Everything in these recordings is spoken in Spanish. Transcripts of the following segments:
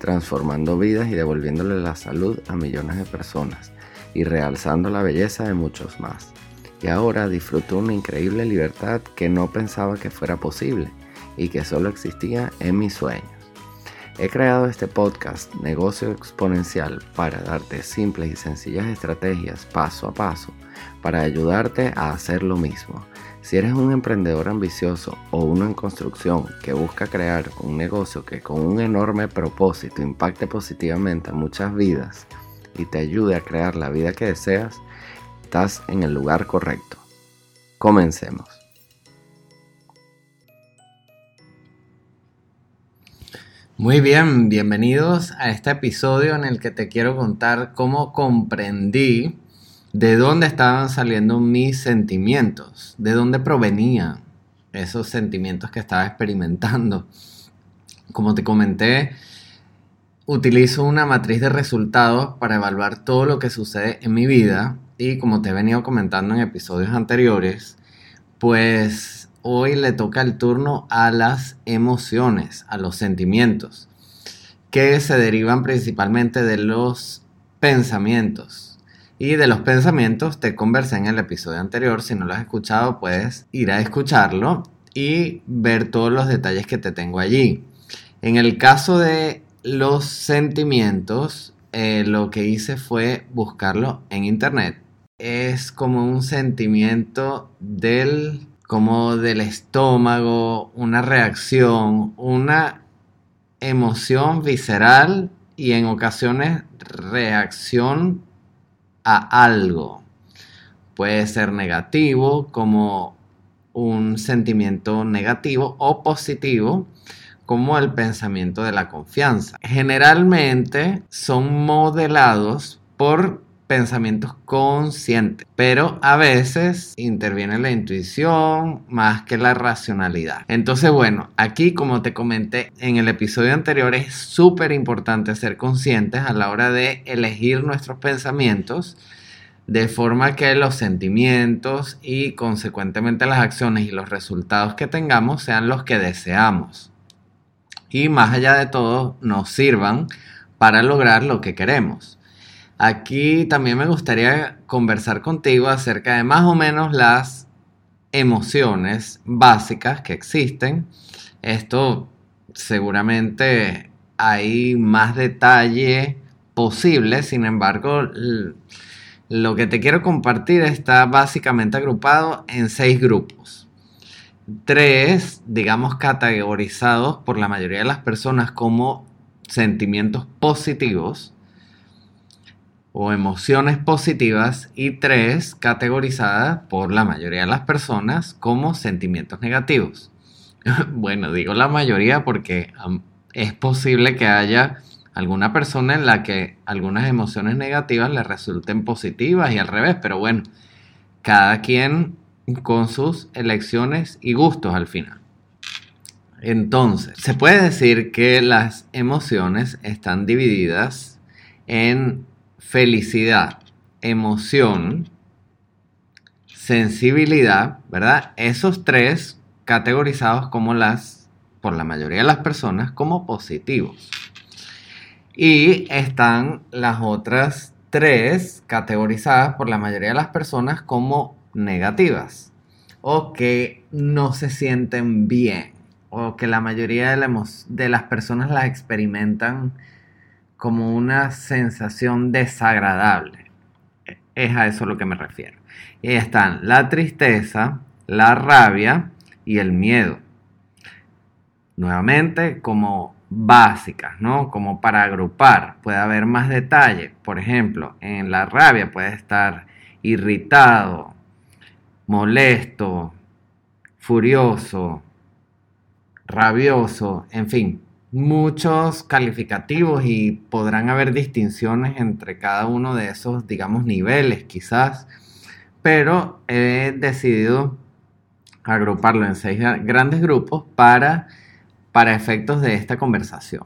transformando vidas y devolviéndole la salud a millones de personas y realzando la belleza de muchos más. Y ahora disfruto una increíble libertad que no pensaba que fuera posible y que solo existía en mis sueños. He creado este podcast Negocio Exponencial para darte simples y sencillas estrategias paso a paso para ayudarte a hacer lo mismo. Si eres un emprendedor ambicioso o uno en construcción que busca crear un negocio que con un enorme propósito impacte positivamente a muchas vidas y te ayude a crear la vida que deseas, estás en el lugar correcto. Comencemos. Muy bien, bienvenidos a este episodio en el que te quiero contar cómo comprendí de dónde estaban saliendo mis sentimientos, de dónde provenían esos sentimientos que estaba experimentando. Como te comenté, utilizo una matriz de resultados para evaluar todo lo que sucede en mi vida y como te he venido comentando en episodios anteriores, pues hoy le toca el turno a las emociones, a los sentimientos, que se derivan principalmente de los pensamientos. Y de los pensamientos te conversé en el episodio anterior, si no lo has escuchado puedes ir a escucharlo y ver todos los detalles que te tengo allí. En el caso de los sentimientos, eh, lo que hice fue buscarlo en internet. Es como un sentimiento del como del estómago, una reacción, una emoción visceral y en ocasiones reacción a algo. Puede ser negativo como un sentimiento negativo o positivo como el pensamiento de la confianza. Generalmente son modelados por pensamientos conscientes, pero a veces interviene la intuición más que la racionalidad. Entonces, bueno, aquí como te comenté en el episodio anterior, es súper importante ser conscientes a la hora de elegir nuestros pensamientos de forma que los sentimientos y consecuentemente las acciones y los resultados que tengamos sean los que deseamos. Y más allá de todo, nos sirvan para lograr lo que queremos. Aquí también me gustaría conversar contigo acerca de más o menos las emociones básicas que existen. Esto seguramente hay más detalle posible, sin embargo, lo que te quiero compartir está básicamente agrupado en seis grupos. Tres, digamos, categorizados por la mayoría de las personas como sentimientos positivos o emociones positivas y tres categorizadas por la mayoría de las personas como sentimientos negativos. bueno, digo la mayoría porque es posible que haya alguna persona en la que algunas emociones negativas le resulten positivas y al revés, pero bueno, cada quien con sus elecciones y gustos al final. Entonces, se puede decir que las emociones están divididas en felicidad, emoción, sensibilidad, ¿verdad? Esos tres categorizados como las, por la mayoría de las personas, como positivos. Y están las otras tres categorizadas por la mayoría de las personas como negativas o que no se sienten bien o que la mayoría de, las personas las experimentan como una sensación desagradable. Es a eso a lo que me refiero. Y están la tristeza, la rabia y el miedo. Nuevamente, como básicas, ¿no? Como para agrupar. Puede haber más detalle. Por ejemplo, en la rabia puede estar irritado, molesto, furioso, rabioso, en fin, muchos calificativos y podrán haber distinciones entre cada uno de esos, digamos, niveles quizás, pero he decidido agruparlo en seis grandes grupos para, para efectos de esta conversación.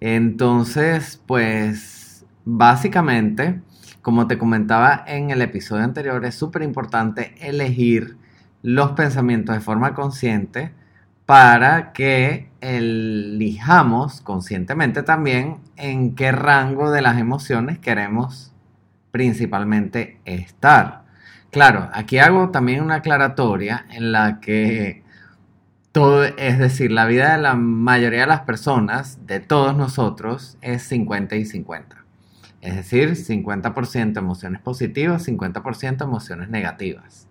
Entonces, pues básicamente, como te comentaba en el episodio anterior, es súper importante elegir los pensamientos de forma consciente para que elijamos conscientemente también en qué rango de las emociones queremos principalmente estar. Claro, aquí hago también una aclaratoria en la que todo, es decir, la vida de la mayoría de las personas, de todos nosotros, es 50 y 50. Es decir, 50% emociones positivas, 50% emociones negativas.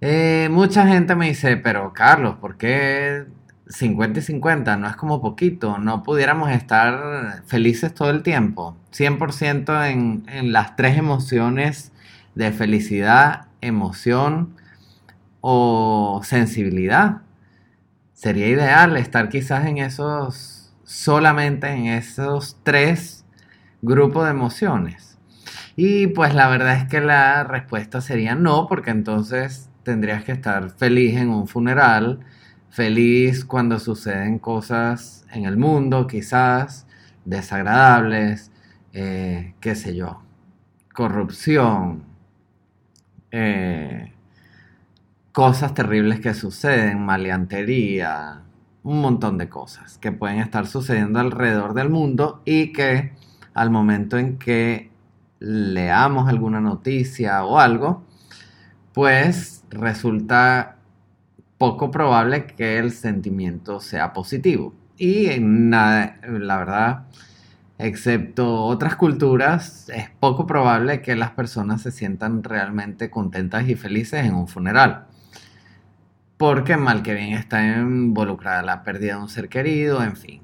Eh, mucha gente me dice, pero Carlos, ¿por qué 50 y 50? No es como poquito, no pudiéramos estar felices todo el tiempo. 100% en, en las tres emociones de felicidad, emoción o sensibilidad. Sería ideal estar quizás en esos, solamente en esos tres grupos de emociones. Y pues la verdad es que la respuesta sería no, porque entonces tendrías que estar feliz en un funeral, feliz cuando suceden cosas en el mundo, quizás desagradables, eh, qué sé yo, corrupción, eh, cosas terribles que suceden, maleantería, un montón de cosas que pueden estar sucediendo alrededor del mundo y que al momento en que leamos alguna noticia o algo, pues resulta poco probable que el sentimiento sea positivo. Y nada, la verdad, excepto otras culturas, es poco probable que las personas se sientan realmente contentas y felices en un funeral. Porque mal que bien está involucrada la pérdida de un ser querido, en fin.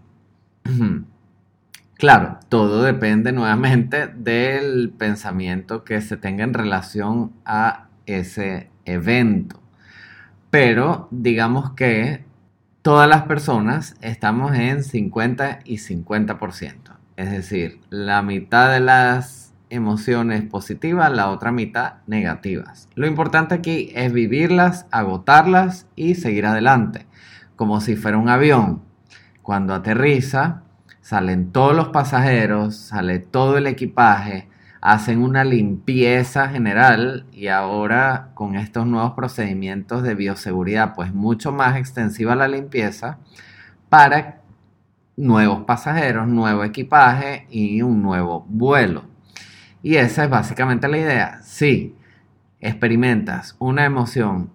Claro, todo depende nuevamente del pensamiento que se tenga en relación a ese evento. Pero digamos que todas las personas estamos en 50 y 50%. Es decir, la mitad de las emociones positivas, la otra mitad negativas. Lo importante aquí es vivirlas, agotarlas y seguir adelante, como si fuera un avión. Cuando aterriza, salen todos los pasajeros, sale todo el equipaje, hacen una limpieza general y ahora con estos nuevos procedimientos de bioseguridad, pues mucho más extensiva la limpieza para nuevos pasajeros, nuevo equipaje y un nuevo vuelo. Y esa es básicamente la idea. Si experimentas una emoción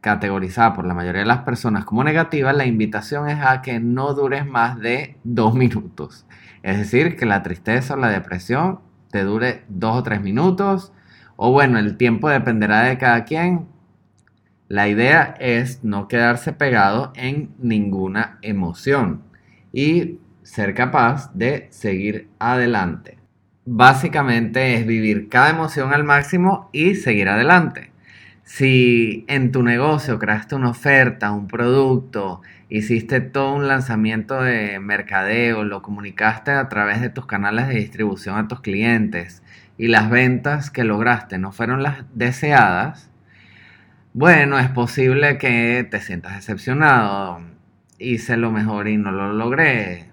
categorizada por la mayoría de las personas como negativa, la invitación es a que no dures más de dos minutos. Es decir, que la tristeza o la depresión te dure dos o tres minutos. O bueno, el tiempo dependerá de cada quien. La idea es no quedarse pegado en ninguna emoción y ser capaz de seguir adelante. Básicamente es vivir cada emoción al máximo y seguir adelante. Si en tu negocio creaste una oferta, un producto, hiciste todo un lanzamiento de mercadeo, lo comunicaste a través de tus canales de distribución a tus clientes y las ventas que lograste no fueron las deseadas, bueno, es posible que te sientas decepcionado, hice lo mejor y no lo logré.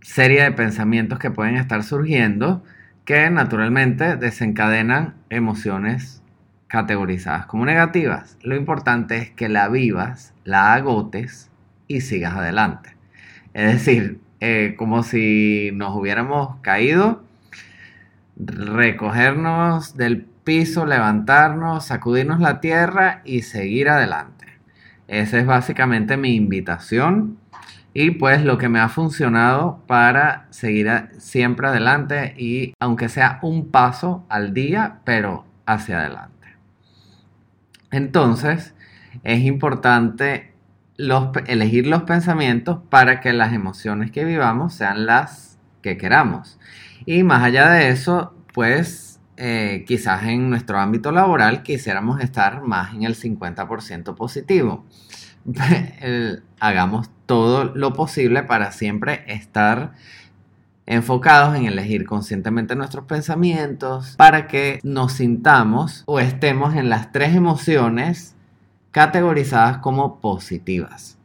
Serie de pensamientos que pueden estar surgiendo que naturalmente desencadenan emociones categorizadas como negativas. Lo importante es que la vivas, la agotes y sigas adelante. Es decir, eh, como si nos hubiéramos caído, recogernos del piso, levantarnos, sacudirnos la tierra y seguir adelante. Esa es básicamente mi invitación y pues lo que me ha funcionado para seguir siempre adelante y aunque sea un paso al día, pero hacia adelante. Entonces, es importante elegir los pensamientos para que las emociones que vivamos sean las que queramos. Y más allá de eso, pues eh, quizás en nuestro ámbito laboral quisiéramos estar más en el 50% positivo. hagamos todo lo posible para siempre estar enfocados en elegir conscientemente nuestros pensamientos para que nos sintamos o estemos en las tres emociones categorizadas como positivas.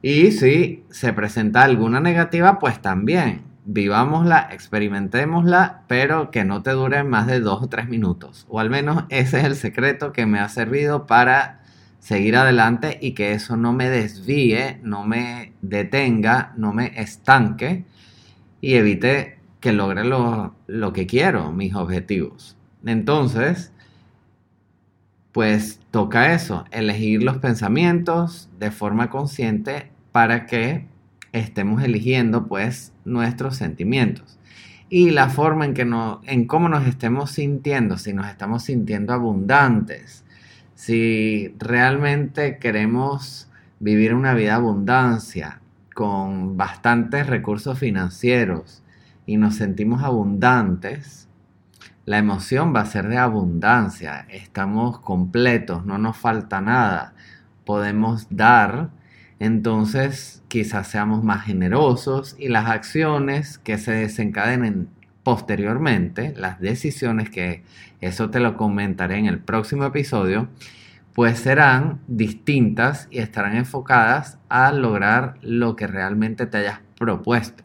Y si se presenta alguna negativa, pues también vivámosla, experimentémosla, pero que no te dure más de dos o tres minutos. O al menos ese es el secreto que me ha servido para seguir adelante y que eso no me desvíe, no me detenga, no me estanque y evite que logre lo, lo que quiero, mis objetivos. Entonces, pues toca eso, elegir los pensamientos de forma consciente para que estemos eligiendo pues nuestros sentimientos y la forma en que no, en cómo nos estemos sintiendo, si nos estamos sintiendo abundantes, si realmente queremos vivir una vida abundancia con bastantes recursos financieros y nos sentimos abundantes, la emoción va a ser de abundancia, estamos completos, no nos falta nada, podemos dar entonces quizás seamos más generosos y las acciones que se desencadenen posteriormente, las decisiones que eso te lo comentaré en el próximo episodio, pues serán distintas y estarán enfocadas a lograr lo que realmente te hayas propuesto.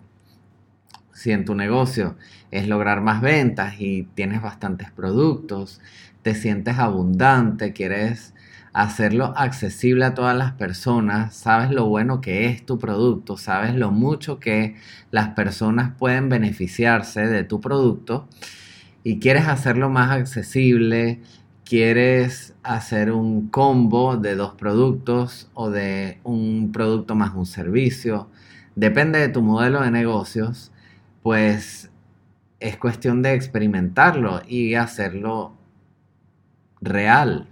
Si en tu negocio es lograr más ventas y tienes bastantes productos, te sientes abundante, quieres hacerlo accesible a todas las personas, sabes lo bueno que es tu producto, sabes lo mucho que las personas pueden beneficiarse de tu producto y quieres hacerlo más accesible, quieres hacer un combo de dos productos o de un producto más un servicio, depende de tu modelo de negocios, pues es cuestión de experimentarlo y hacerlo real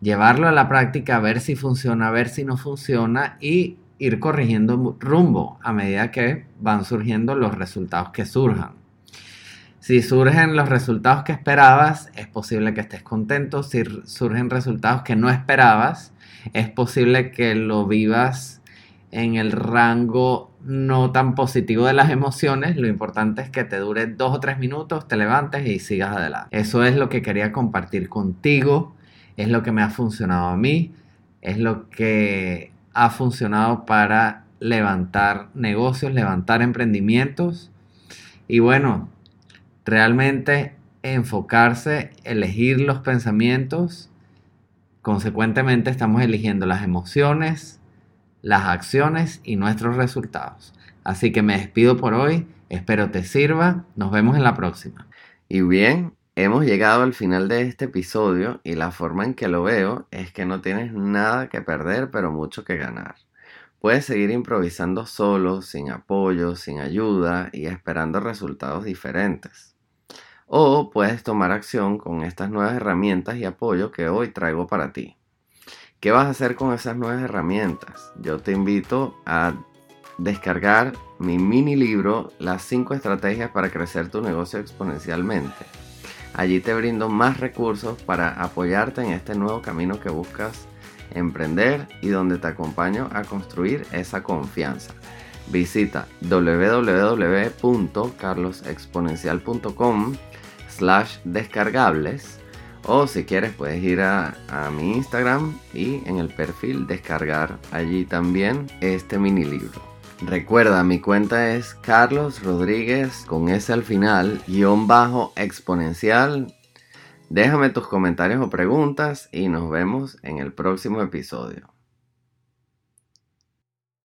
llevarlo a la práctica, ver si funciona, ver si no funciona y ir corrigiendo rumbo a medida que van surgiendo los resultados que surjan. Si surgen los resultados que esperabas, es posible que estés contento. Si surgen resultados que no esperabas, es posible que lo vivas en el rango no tan positivo de las emociones. Lo importante es que te dure dos o tres minutos, te levantes y sigas adelante. Eso es lo que quería compartir contigo es lo que me ha funcionado a mí, es lo que ha funcionado para levantar negocios, levantar emprendimientos y bueno, realmente enfocarse, elegir los pensamientos, consecuentemente estamos eligiendo las emociones, las acciones y nuestros resultados. Así que me despido por hoy, espero te sirva, nos vemos en la próxima. Y bien, Hemos llegado al final de este episodio y la forma en que lo veo es que no tienes nada que perder pero mucho que ganar. Puedes seguir improvisando solo, sin apoyo, sin ayuda y esperando resultados diferentes. O puedes tomar acción con estas nuevas herramientas y apoyo que hoy traigo para ti. ¿Qué vas a hacer con esas nuevas herramientas? Yo te invito a descargar mi mini libro Las 5 estrategias para crecer tu negocio exponencialmente Allí te brindo más recursos para apoyarte en este nuevo camino que buscas emprender y donde te acompaño a construir esa confianza. Visita www.carlosexponencial.com slash descargables o si quieres puedes ir a, a, mi Instagram y en el perfil descargar allí también este mini libro. Recuerda, mi cuenta es Carlos Rodríguez con S al final, guion bajo exponencial. Déjame tus comentarios o preguntas y nos vemos en el próximo episodio.